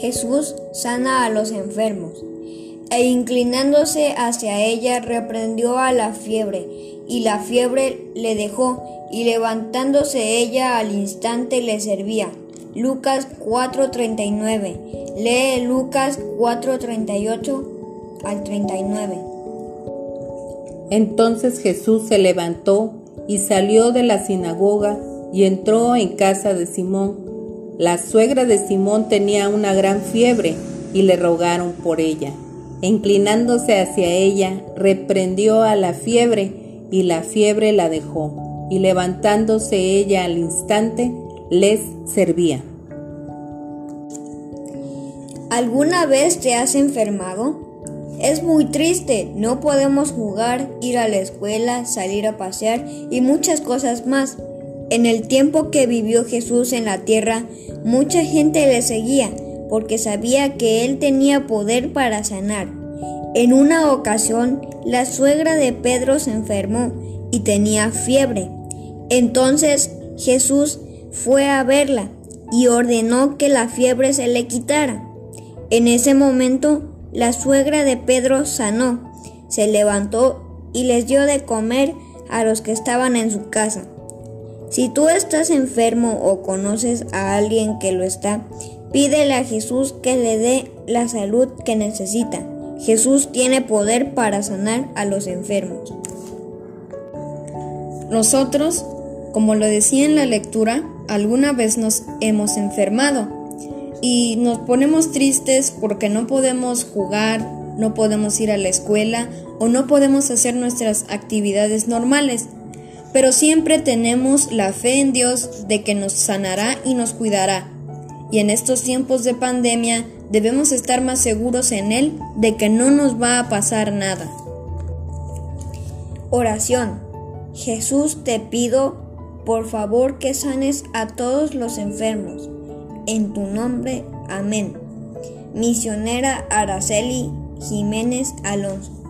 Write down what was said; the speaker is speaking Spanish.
Jesús sana a los enfermos, e inclinándose hacia ella reprendió a la fiebre, y la fiebre le dejó, y levantándose ella al instante le servía. Lucas 4:39. Lee Lucas 4:38 al 39. Entonces Jesús se levantó y salió de la sinagoga y entró en casa de Simón. La suegra de Simón tenía una gran fiebre y le rogaron por ella. inclinándose hacia ella, reprendió a la fiebre y la fiebre la dejó. Y levantándose ella al instante, les servía. ¿Alguna vez te has enfermado? Es muy triste, no podemos jugar, ir a la escuela, salir a pasear y muchas cosas más. En el tiempo que vivió Jesús en la tierra, mucha gente le seguía porque sabía que él tenía poder para sanar. En una ocasión, la suegra de Pedro se enfermó y tenía fiebre. Entonces Jesús fue a verla y ordenó que la fiebre se le quitara. En ese momento la suegra de Pedro sanó, se levantó y les dio de comer a los que estaban en su casa. Si tú estás enfermo o conoces a alguien que lo está, pídele a Jesús que le dé la salud que necesita. Jesús tiene poder para sanar a los enfermos. Nosotros, como lo decía en la lectura, alguna vez nos hemos enfermado y nos ponemos tristes porque no podemos jugar, no podemos ir a la escuela o no podemos hacer nuestras actividades normales. Pero siempre tenemos la fe en Dios de que nos sanará y nos cuidará. Y en estos tiempos de pandemia debemos estar más seguros en Él de que no nos va a pasar nada. Oración. Jesús te pido por favor que sanes a todos los enfermos en tu nombre. Amén. Misionera Araceli Jiménez Alonso.